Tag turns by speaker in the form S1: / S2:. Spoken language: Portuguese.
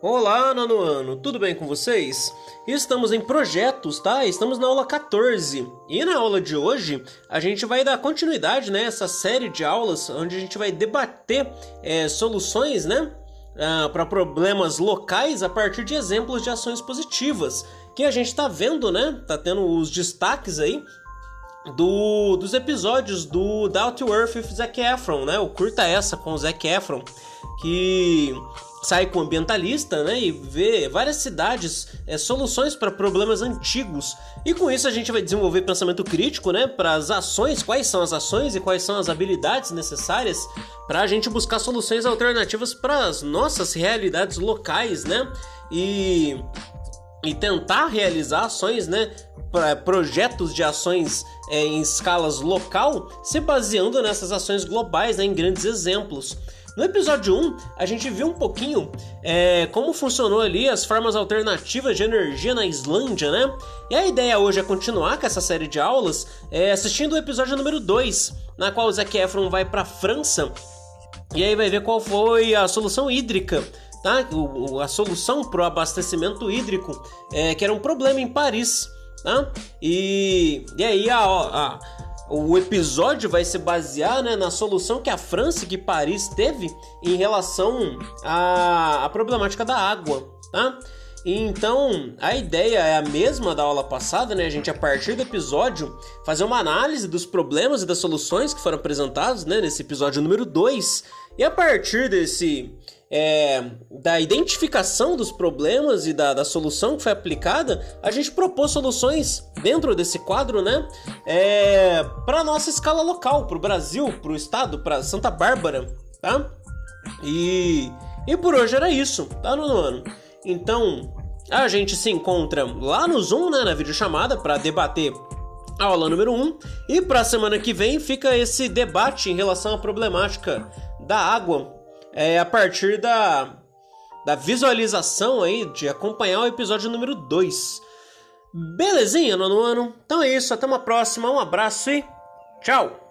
S1: Olá, nono ano, tudo bem com vocês? Estamos em projetos, tá? Estamos na aula 14 e na aula de hoje a gente vai dar continuidade né, série de aulas onde a gente vai debater é, soluções, né? Ah, para problemas locais a partir de exemplos de ações positivas que a gente tá vendo, né? Tá tendo os destaques aí do, dos episódios do Down to Earth with Zac Efron, né? O Curta Essa com o Zac Efron, que sai com ambientalista, né, e vê várias cidades, é, soluções para problemas antigos. E com isso a gente vai desenvolver pensamento crítico, né, para as ações, quais são as ações e quais são as habilidades necessárias para a gente buscar soluções alternativas para as nossas realidades locais, né, e e tentar realizar ações, né, para projetos de ações é, em escalas local, se baseando nessas ações globais, né, em grandes exemplos. No episódio 1, a gente viu um pouquinho é, como funcionou ali as formas alternativas de energia na Islândia, né? E a ideia hoje é continuar com essa série de aulas é, assistindo o episódio número 2, na qual o Zac Efron vai para a França e aí vai ver qual foi a solução hídrica tá? O, a solução para o abastecimento hídrico, é, que era um problema em Paris. Tá? E, e aí a, a, o episódio vai se basear né, na solução que a França e que Paris teve em relação à, à problemática da água, tá? Então, a ideia é a mesma da aula passada, né? A gente, a partir do episódio, fazer uma análise dos problemas e das soluções que foram apresentados, né? Nesse episódio número 2. E a partir desse é, da identificação dos problemas e da, da, solução que foi aplicada, a gente propôs soluções dentro desse quadro, né? É, para nossa escala local, para o Brasil, para o estado, para Santa Bárbara, tá? E, e por hoje era isso, tá, no ano? Então, a gente se encontra lá no Zoom, né, na videochamada, para debater a aula número 1. E para a semana que vem fica esse debate em relação à problemática da água é, a partir da, da visualização aí, de acompanhar o episódio número 2. Belezinha, nono ano? Então é isso, até uma próxima, um abraço e tchau!